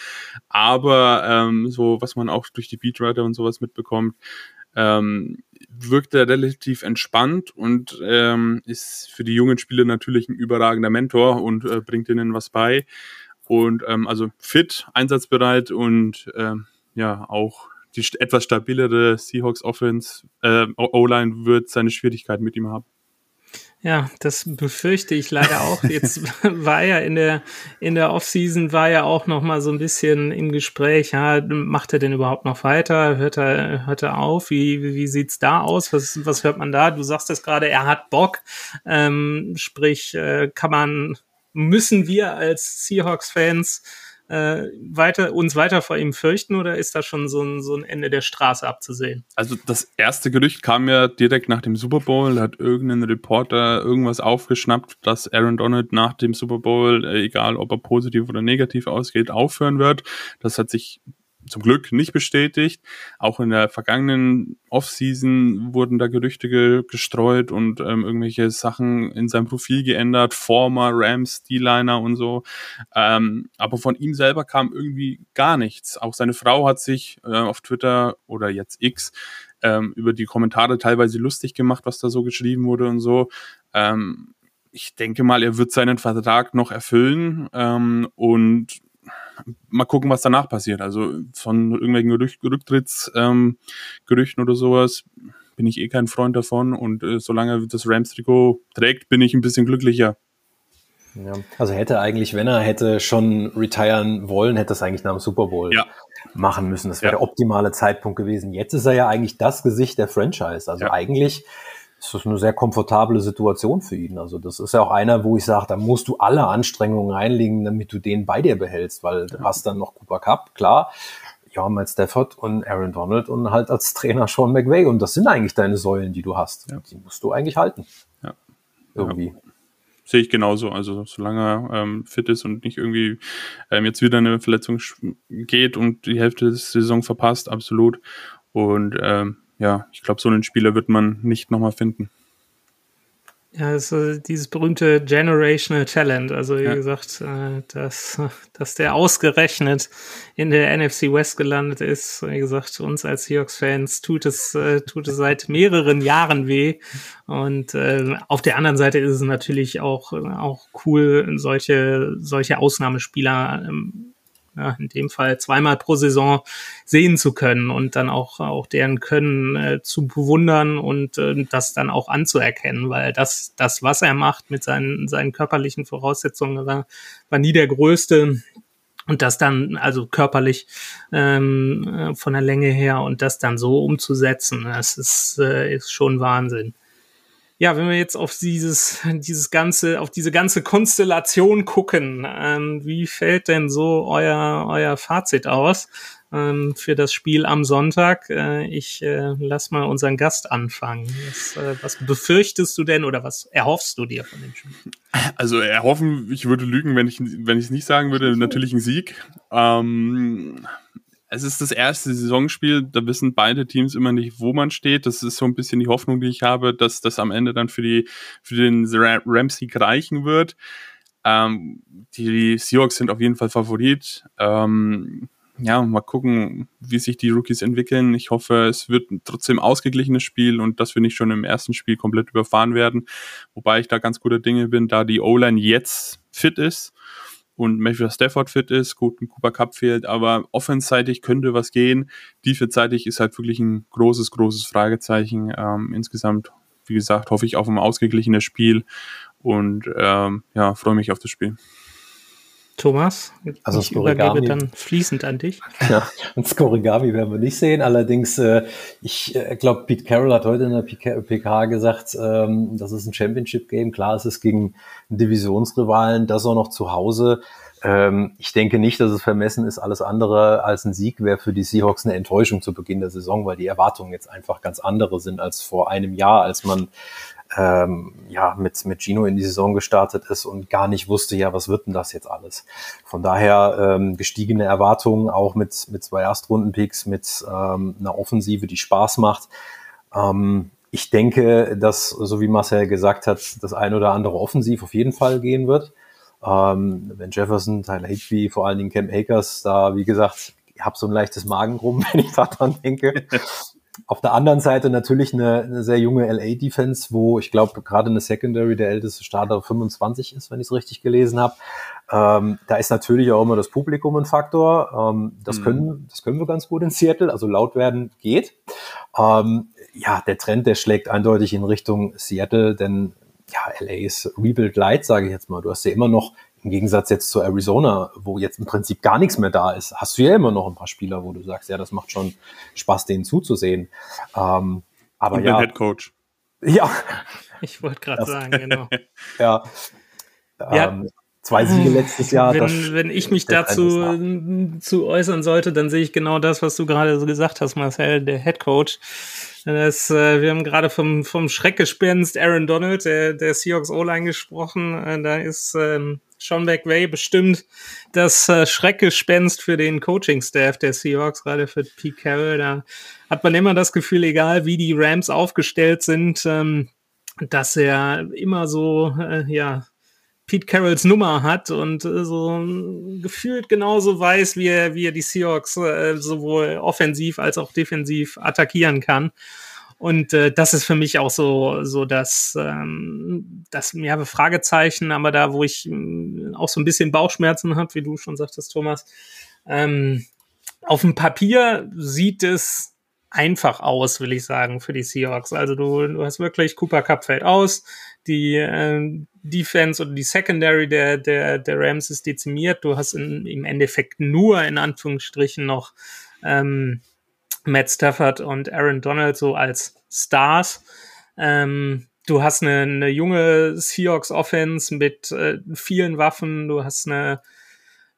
Aber ähm, so, was man auch durch die Beatwriter und sowas mitbekommt, ähm, wirkt er relativ entspannt und ähm, ist für die jungen Spieler natürlich ein überragender Mentor und äh, bringt ihnen was bei. Und ähm, also fit, einsatzbereit und ähm, ja, auch die etwas stabilere Seahawks Offense, äh, O-Line wird seine Schwierigkeiten mit ihm haben. Ja, das befürchte ich leider auch. Jetzt war ja in der in der Offseason war ja auch noch mal so ein bisschen im Gespräch. Ja, macht er denn überhaupt noch weiter? Hört er hört er auf? Wie wie sieht's da aus? Was was hört man da? Du sagst es gerade, er hat Bock. Ähm, sprich, äh, kann man müssen wir als Seahawks-Fans äh, weiter, uns weiter vor ihm fürchten oder ist da schon so ein, so ein Ende der Straße abzusehen? Also das erste Gerücht kam ja direkt nach dem Super Bowl, da hat irgendein Reporter irgendwas aufgeschnappt, dass Aaron Donald nach dem Super Bowl, äh, egal ob er positiv oder negativ ausgeht, aufhören wird. Das hat sich zum Glück nicht bestätigt. Auch in der vergangenen Offseason wurden da Gerüchte ge gestreut und ähm, irgendwelche Sachen in seinem Profil geändert, former Rams, D-Liner und so. Ähm, aber von ihm selber kam irgendwie gar nichts. Auch seine Frau hat sich äh, auf Twitter oder jetzt X ähm, über die Kommentare teilweise lustig gemacht, was da so geschrieben wurde und so. Ähm, ich denke mal, er wird seinen Vertrag noch erfüllen ähm, und mal gucken, was danach passiert. Also von irgendwelchen Rücktrittsgerüchten ähm, oder sowas bin ich eh kein Freund davon. Und äh, solange das Rams-Trikot trägt, bin ich ein bisschen glücklicher. Ja, also hätte eigentlich, wenn er hätte schon retiren wollen, hätte es eigentlich nach dem Super Bowl ja. machen müssen. Das wäre ja. der optimale Zeitpunkt gewesen. Jetzt ist er ja eigentlich das Gesicht der Franchise. Also eigentlich ist das eine sehr komfortable Situation für ihn. Also das ist ja auch einer, wo ich sage, da musst du alle Anstrengungen reinlegen, damit du den bei dir behältst, weil du hast dann noch Cooper Cup, klar, ja, Matt Stafford und Aaron Donald und halt als Trainer Sean McVay. Und das sind eigentlich deine Säulen, die du hast. Ja. Die musst du eigentlich halten. Ja. Irgendwie. Ja. Sehe ich genauso. Also solange er ähm, fit ist und nicht irgendwie ähm, jetzt wieder eine Verletzung geht und die Hälfte der Saison verpasst, absolut. Und ähm, ja, ich glaube, so einen Spieler wird man nicht nochmal finden. Ja, ist dieses berühmte Generational Talent. Also wie ja. gesagt, äh, dass, dass der ausgerechnet in der NFC West gelandet ist. Wie gesagt, uns als Seahawks-Fans tut es, äh, tut es seit mehreren Jahren weh. Und äh, auf der anderen Seite ist es natürlich auch, auch cool, solche, solche Ausnahmespieler ähm, ja, in dem Fall zweimal pro Saison sehen zu können und dann auch, auch deren Können äh, zu bewundern und äh, das dann auch anzuerkennen, weil das, das, was er macht mit seinen, seinen körperlichen Voraussetzungen, war, war nie der größte. Und das dann, also körperlich ähm, äh, von der Länge her und das dann so umzusetzen, das ist, äh, ist schon Wahnsinn ja, wenn wir jetzt auf dieses, dieses ganze, auf diese ganze Konstellation gucken, ähm, wie fällt denn so euer, euer Fazit aus ähm, für das Spiel am Sonntag? Äh, ich äh, lass mal unseren Gast anfangen. Was, äh, was befürchtest du denn oder was erhoffst du dir von dem Spiel? Also erhoffen, ich würde lügen, wenn ich wenn ich es nicht sagen würde, natürlich ein Sieg. Ähm, es ist das erste Saisonspiel, da wissen beide Teams immer nicht, wo man steht. Das ist so ein bisschen die Hoffnung, die ich habe, dass das am Ende dann für die für den Ramsey reichen wird. Ähm, die Seahawks sind auf jeden Fall Favorit. Ähm, ja, mal gucken, wie sich die Rookies entwickeln. Ich hoffe, es wird trotzdem ausgeglichenes Spiel und dass wir nicht schon im ersten Spiel komplett überfahren werden. Wobei ich da ganz guter Dinge bin, da die O-Line jetzt fit ist und Matthew Stafford fit ist, gut, ein Cooper Cup fehlt, aber offenseitig könnte was gehen. Defenseitig ist halt wirklich ein großes, großes Fragezeichen. Ähm, insgesamt, wie gesagt, hoffe ich auf ein ausgeglichenes Spiel und ähm, ja, freue mich auf das Spiel. Thomas, also ich übergebe dann fließend an dich. Ja, und Skorigami werden wir nicht sehen. Allerdings, äh, ich äh, glaube, Pete Carroll hat heute in der PK, PK gesagt, ähm, das ist ein Championship-Game. Klar, es ist gegen Divisionsrivalen, das auch noch zu Hause. Ähm, ich denke nicht, dass es vermessen ist. Alles andere als ein Sieg wäre für die Seahawks eine Enttäuschung zu Beginn der Saison, weil die Erwartungen jetzt einfach ganz andere sind als vor einem Jahr, als man ähm, ja mit, mit Gino in die Saison gestartet ist und gar nicht wusste, ja, was wird denn das jetzt alles? Von daher ähm, gestiegene Erwartungen, auch mit, mit zwei Erstrunden-Picks, mit ähm, einer Offensive, die Spaß macht. Ähm, ich denke, dass, so wie Marcel gesagt hat, das ein oder andere offensiv auf jeden Fall gehen wird. Ähm, wenn Jefferson, Tyler Higby, vor allen Dingen Cam Akers, da, wie gesagt, ich habe so ein leichtes Magenrum, wenn ich daran denke. Auf der anderen Seite natürlich eine, eine sehr junge LA-Defense, wo ich glaube, gerade eine Secondary der älteste Starter 25 ist, wenn ich es richtig gelesen habe. Ähm, da ist natürlich auch immer das Publikum ein Faktor. Ähm, das, mhm. können, das können wir ganz gut in Seattle. Also laut werden geht. Ähm, ja, der Trend, der schlägt eindeutig in Richtung Seattle, denn ja, LA ist Rebuild Light, sage ich jetzt mal. Du hast ja immer noch, im Gegensatz jetzt zu Arizona, wo jetzt im Prinzip gar nichts mehr da ist, hast du ja immer noch ein paar Spieler, wo du sagst, ja, das macht schon Spaß, denen zuzusehen. Ähm, aber Und ja. Head Coach. Ja. Ich wollte gerade sagen, genau. ja. Ja. Ähm, zwei Siege letztes Jahr. Wenn, wenn ich mich dazu zu äußern sollte, dann sehe ich genau das, was du gerade so gesagt hast, Marcel, der Head Coach. Das, äh, wir haben gerade vom, vom Schreckgespenst Aaron Donald, der, der Seahawks O-Line gesprochen. Äh, da ist ähm, Sean McVay bestimmt das äh, Schreckgespenst für den Coaching-Staff der Seahawks, gerade für Pete Carroll. Da hat man immer das Gefühl, egal wie die Rams aufgestellt sind, ähm, dass er immer so, äh, ja, Pete Carrolls Nummer hat und äh, so gefühlt genauso weiß, wie er, wie er die Seahawks sowohl offensiv als auch defensiv attackieren kann. Und äh, das ist für mich auch so, so das, ähm, das ja, Fragezeichen, aber da, wo ich ähm, auch so ein bisschen Bauchschmerzen habe, wie du schon sagtest, Thomas. Ähm, auf dem Papier sieht es einfach aus, will ich sagen, für die Seahawks. Also du, du hast wirklich, Cooper Cup fällt aus, die äh, Defense oder die Secondary der, der, der Rams ist dezimiert. Du hast in, im Endeffekt nur in Anführungsstrichen noch ähm, Matt Stafford und Aaron Donald so als Stars. Ähm, du hast eine, eine junge Seahawks Offense mit äh, vielen Waffen. Du hast eine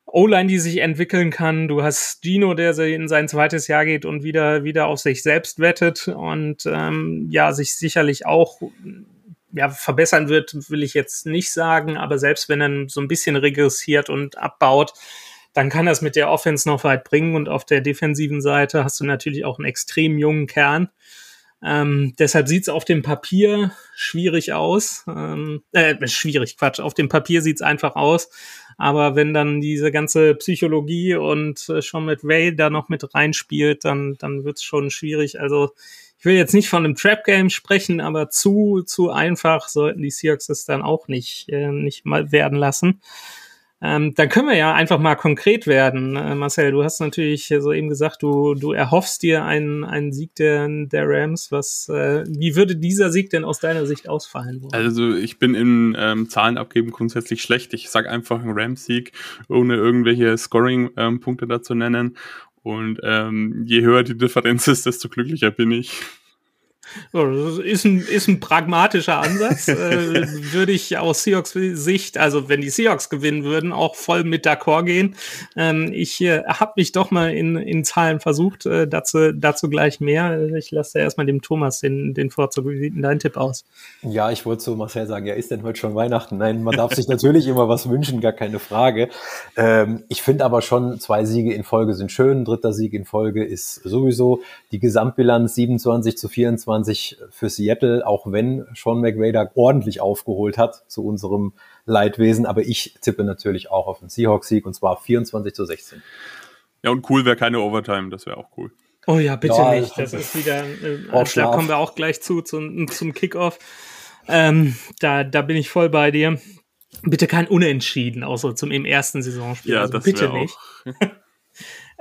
O-Line, die sich entwickeln kann. Du hast Gino, der in sein zweites Jahr geht und wieder, wieder auf sich selbst wettet und ähm, ja, sich sicherlich auch ja, verbessern wird, will ich jetzt nicht sagen, aber selbst wenn er so ein bisschen regressiert und abbaut, dann kann das mit der Offense noch weit bringen und auf der defensiven Seite hast du natürlich auch einen extrem jungen Kern. Ähm, deshalb sieht's auf dem Papier schwierig aus. Ähm, äh, schwierig, Quatsch. Auf dem Papier sieht's einfach aus. Aber wenn dann diese ganze Psychologie und äh, schon mit Ray da noch mit reinspielt, dann, dann wird's schon schwierig. Also ich will jetzt nicht von einem Trap-Game sprechen, aber zu, zu einfach sollten die Seahawks es dann auch nicht, äh, nicht mal werden lassen. Ähm, dann können wir ja einfach mal konkret werden. Äh, Marcel, du hast natürlich so eben gesagt, du, du erhoffst dir einen, einen Sieg der, der Rams. Was, äh, wie würde dieser Sieg denn aus deiner Sicht ausfallen? Wollen? Also ich bin in ähm, Zahlen abgeben grundsätzlich schlecht. Ich sag einfach einen Rams-Sieg, ohne irgendwelche Scoring-Punkte dazu nennen. Und ähm, je höher die Differenz ist, desto glücklicher bin ich. So, das ist ein, ist ein pragmatischer Ansatz. äh, würde ich aus Seahawks Sicht, also wenn die Seahawks gewinnen würden, auch voll mit d'accord gehen. Ähm, ich äh, habe mich doch mal in, in Zahlen versucht, äh, dazu, dazu gleich mehr. Ich lasse ja erstmal dem Thomas den, den Vorzug. Wie sieht denn dein Tipp aus? Ja, ich wollte so Marcel sagen, ja, ist denn heute schon Weihnachten? Nein, man darf sich natürlich immer was wünschen, gar keine Frage. Ähm, ich finde aber schon, zwei Siege in Folge sind schön, dritter Sieg in Folge ist sowieso die Gesamtbilanz 27 zu 24 für Seattle, auch wenn Sean McVay da ordentlich aufgeholt hat zu unserem Leidwesen. Aber ich tippe natürlich auch auf den Seahawks-Sieg und zwar 24 zu 16. Ja, und cool wäre keine Overtime, das wäre auch cool. Oh ja, bitte Ja, nicht. Das ist wieder, äh, da kommen wir auch gleich zu, zum, zum Kickoff. Ähm, da, da bin ich voll bei dir. Bitte kein Unentschieden, außer zum im ersten Saisonspiel. Ja, also das bitte wäre nicht. auch.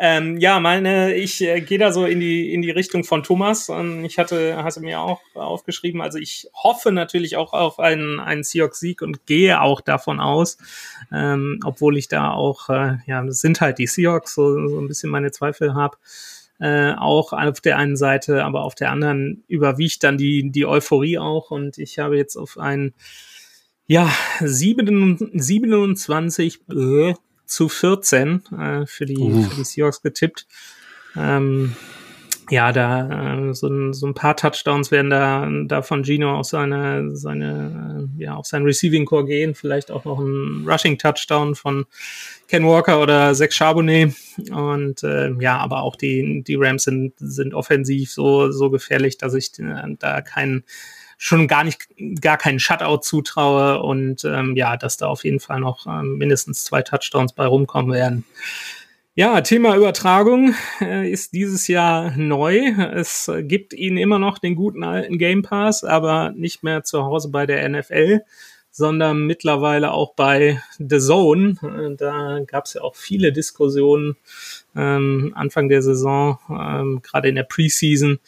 Ähm, ja, meine, ich äh, gehe da so in die in die Richtung von Thomas. Ähm, ich hatte hatte mir auch aufgeschrieben, also ich hoffe natürlich auch auf einen einen Seahawks-Sieg und gehe auch davon aus, ähm, obwohl ich da auch äh, ja, das sind halt die Seahawks, so, so ein bisschen meine Zweifel habe. Äh, auch auf der einen Seite, aber auf der anderen überwiegt dann die die Euphorie auch und ich habe jetzt auf einen ja 7, 27 äh, zu 14 äh, für, die, Uh. für die Seahawks getippt. Ähm, ja, da äh, so, ein, so ein paar Touchdowns werden da, da von Gino auf seine, seine, äh, ja, auf sein Receiving Core gehen. Vielleicht auch noch ein Rushing Touchdown von Ken Walker oder Zach Charbonnet. Und äh, ja, aber auch die, die Rams sind, sind offensiv so, so gefährlich, dass ich äh, da keinen schon gar nicht, gar keinen Shutout zutraue und ähm, ja, dass da auf jeden Fall noch ähm, mindestens zwei Touchdowns bei rumkommen werden. Ja, Thema Übertragung äh, ist dieses Jahr neu. Es gibt ihn immer noch den guten alten Game Pass, aber nicht mehr zu Hause bei der NFL, sondern mittlerweile auch bei The Zone. Äh, da gab es ja auch viele Diskussionen ähm, Anfang der Saison, ähm, gerade in der Preseason,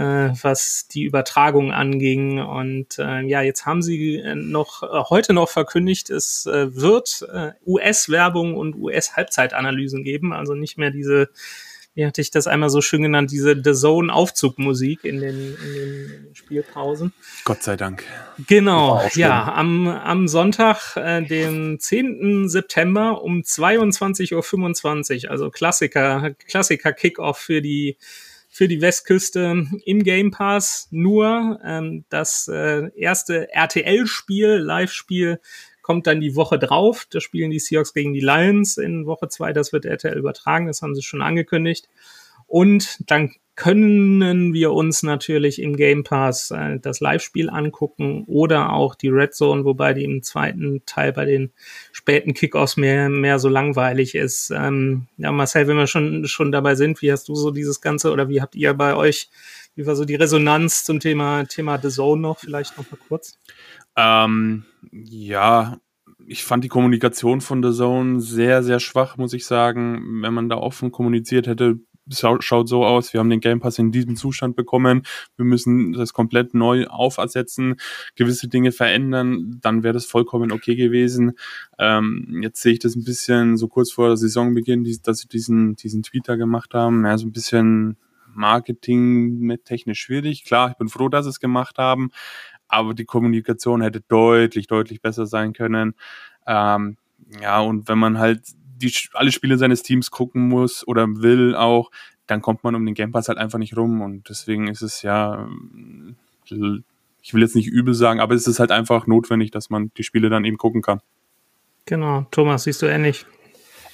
was die Übertragung anging. Und äh, ja, jetzt haben sie äh, noch äh, heute noch verkündigt, es äh, wird äh, US-Werbung und US-Halbzeitanalysen geben, also nicht mehr diese wie hatte ich das einmal so schön genannt, diese The Zone Aufzugmusik in den, in den, den Spielpausen. Gott sei Dank. Genau, ja, am, am Sonntag, äh, dem 10. September um 22.25 Uhr, also Klassiker, Klassiker Kickoff für die für die Westküste im Game Pass. Nur ähm, das äh, erste RTL-Spiel, Live-Spiel, kommt dann die Woche drauf. Da spielen die Seahawks gegen die Lions in Woche zwei. Das wird RTL übertragen, das haben sie schon angekündigt. Und dann können wir uns natürlich im Game Pass äh, das Live-Spiel angucken oder auch die Red Zone, wobei die im zweiten Teil bei den späten Kickoffs mehr, mehr so langweilig ist. Ähm, ja, Marcel, wenn wir schon, schon dabei sind, wie hast du so dieses Ganze oder wie habt ihr bei euch, wie war so die Resonanz zum Thema, Thema The Zone noch? Vielleicht noch mal kurz. Ähm, ja, ich fand die Kommunikation von The Zone sehr, sehr schwach, muss ich sagen. Wenn man da offen kommuniziert hätte, schaut so aus, wir haben den Game Pass in diesem Zustand bekommen, wir müssen das komplett neu aufersetzen, gewisse Dinge verändern, dann wäre das vollkommen okay gewesen. Ähm, jetzt sehe ich das ein bisschen so kurz vor Saisonbeginn, dass sie diesen, diesen Tweeter gemacht haben, ja, so ein bisschen Marketing mit technisch schwierig. Klar, ich bin froh, dass sie es gemacht haben, aber die Kommunikation hätte deutlich, deutlich besser sein können. Ähm, ja, und wenn man halt die, alle Spiele seines Teams gucken muss oder will auch, dann kommt man um den Game Pass halt einfach nicht rum. Und deswegen ist es ja, ich will jetzt nicht übel sagen, aber es ist halt einfach notwendig, dass man die Spiele dann eben gucken kann. Genau, Thomas, siehst du ähnlich?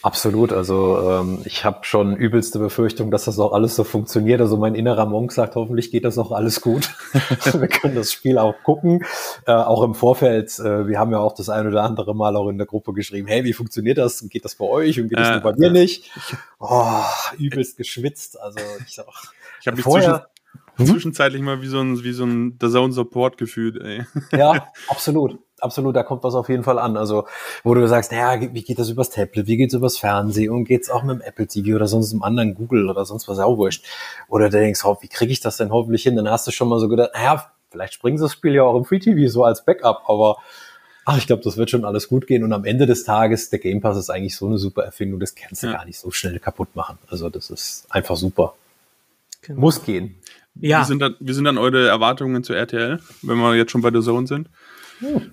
Absolut. Also ähm, ich habe schon übelste Befürchtung, dass das auch alles so funktioniert. Also mein innerer Monk sagt, hoffentlich geht das auch alles gut. wir können das Spiel auch gucken. Äh, auch im Vorfeld, äh, wir haben ja auch das ein oder andere Mal auch in der Gruppe geschrieben, hey, wie funktioniert das? Und geht das bei euch und geht das äh, nur bei mir nicht? Oh, übelst geschwitzt. Also ich, ich habe mich vorher, hm? zwischenzeitlich mal wie so ein, wie so ein The Zone Support gefühlt, ey. Ja, absolut absolut, da kommt was auf jeden Fall an. Also, wo du sagst, naja, wie geht das übers Tablet, wie geht's übers Fernsehen und geht's auch mit dem Apple TV oder sonst einem anderen Google oder sonst was auch wurscht. Oder du denkst, wie kriege ich das denn hoffentlich hin? Dann hast du schon mal so gedacht, naja, vielleicht springen sie das Spiel ja auch im Free TV so als Backup, aber ach, ich glaube, das wird schon alles gut gehen. Und am Ende des Tages, der Game Pass ist eigentlich so eine super Erfindung, das kannst du ja. gar nicht so schnell kaputt machen. Also, das ist einfach super. Genau. Muss gehen. Ja. Wie sind, dann, wie sind dann eure Erwartungen zu RTL, wenn wir jetzt schon bei der Zone sind? Hm.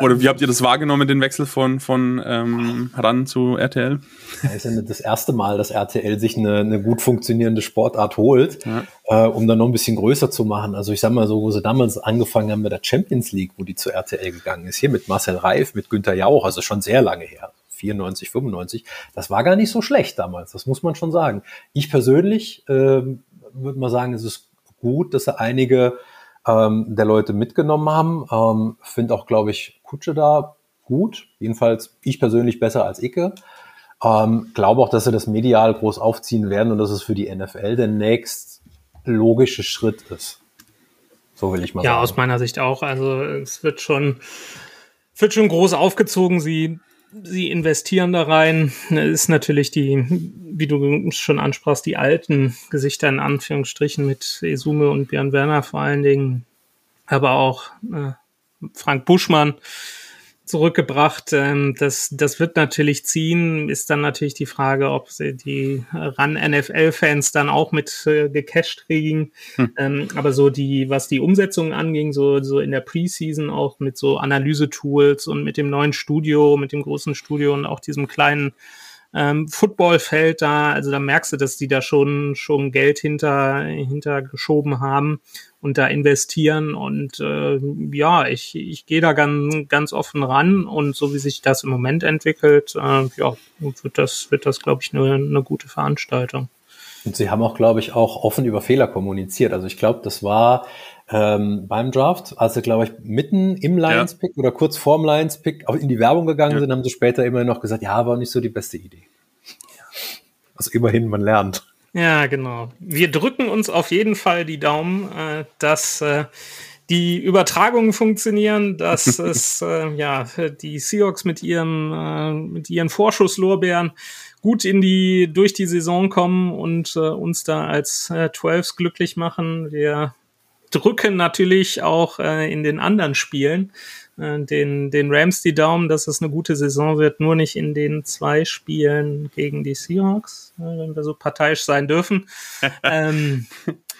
Oder wie habt ihr das wahrgenommen, den Wechsel von, von ähm, RAN zu RTL? Das ist ja das erste Mal, dass RTL sich eine, eine gut funktionierende Sportart holt, ja. äh, um dann noch ein bisschen größer zu machen. Also ich sag mal so, wo sie damals angefangen haben mit der Champions League, wo die zu RTL gegangen ist, hier mit Marcel Reif, mit Günter Jauch, also schon sehr lange her. 94, 95, das war gar nicht so schlecht damals, das muss man schon sagen. Ich persönlich äh, würde mal sagen, es ist gut, dass sie einige ähm, der Leute mitgenommen haben. Ähm, Finde auch, glaube ich, Kutsche da gut. Jedenfalls ich persönlich besser als Icke. Ähm, glaube auch, dass sie das medial groß aufziehen werden und dass es für die NFL der nächst logische Schritt ist. So will ich mal ja, sagen. Ja, aus meiner Sicht auch. Also es wird schon, wird schon groß aufgezogen. Sie, sie investieren da rein. Ist natürlich die, wie du schon ansprachst, die alten Gesichter in Anführungsstrichen mit Esume und Björn Werner vor allen Dingen, aber auch äh, Frank Buschmann zurückgebracht. Ähm, das, das wird natürlich ziehen. Ist dann natürlich die Frage, ob sie die RAN-NFL-Fans dann auch mit äh, gecached kriegen. Hm. Ähm, aber so die, was die Umsetzung anging, so, so in der Preseason auch mit so Analyse-Tools und mit dem neuen Studio, mit dem großen Studio und auch diesem kleinen ähm, Footballfeld da, also da merkst du, dass die da schon, schon Geld hinter, hintergeschoben haben und da investieren. Und äh, ja, ich, ich gehe da ganz, ganz offen ran und so wie sich das im Moment entwickelt, äh, ja, wird das, wird das, glaube ich, eine, eine gute Veranstaltung. Und sie haben auch, glaube ich, auch offen über Fehler kommuniziert. Also ich glaube, das war ähm, beim Draft, als sie, glaube ich, mitten im Lions-Pick ja. oder kurz vorm Lions-Pick in die Werbung gegangen ja. sind, haben sie später immer noch gesagt, ja, war nicht so die beste Idee. Also immerhin, man lernt. Ja, genau. Wir drücken uns auf jeden Fall die Daumen, äh, dass äh, die Übertragungen funktionieren, dass es äh, ja die Seahawks mit ihrem äh, mit ihren Vorschusslorbeeren gut in die durch die Saison kommen und äh, uns da als äh, 12s glücklich machen. Wir drücken natürlich auch äh, in den anderen Spielen äh, den, den Rams die Daumen, dass es eine gute Saison wird, nur nicht in den zwei Spielen gegen die Seahawks, äh, wenn wir so parteiisch sein dürfen. ähm,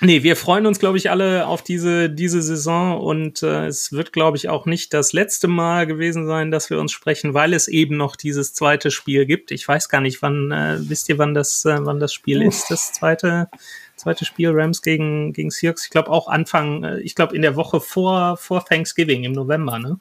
nee, wir freuen uns, glaube ich, alle auf diese, diese Saison und äh, es wird, glaube ich, auch nicht das letzte Mal gewesen sein, dass wir uns sprechen, weil es eben noch dieses zweite Spiel gibt. Ich weiß gar nicht, wann, äh, wisst ihr, wann das, äh, wann das Spiel ist, das zweite? zweite Spiel Rams gegen, gegen Seahawks. Ich glaube auch Anfang, äh, ich glaube in der Woche vor, vor Thanksgiving im November, ne?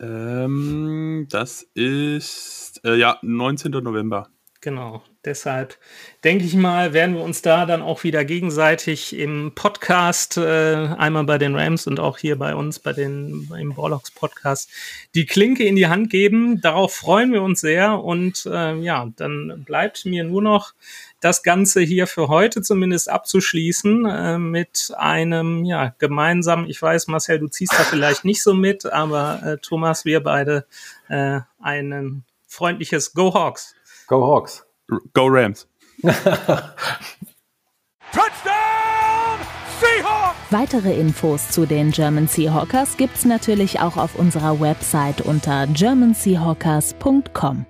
Ähm, das ist, äh, ja, 19. November. Genau. Deshalb denke ich mal, werden wir uns da dann auch wieder gegenseitig im Podcast, äh, einmal bei den Rams und auch hier bei uns bei den, im Borlocks Podcast, die Klinke in die Hand geben. Darauf freuen wir uns sehr. Und äh, ja, dann bleibt mir nur noch das Ganze hier für heute zumindest abzuschließen äh, mit einem ja gemeinsamen, ich weiß, Marcel, du ziehst da vielleicht nicht so mit, aber äh, Thomas, wir beide äh, ein freundliches Go Hawks. Go Hawks. Go Rams. Weitere Infos zu den German Seahawkers gibt's natürlich auch auf unserer Website unter germanseahawkers.com.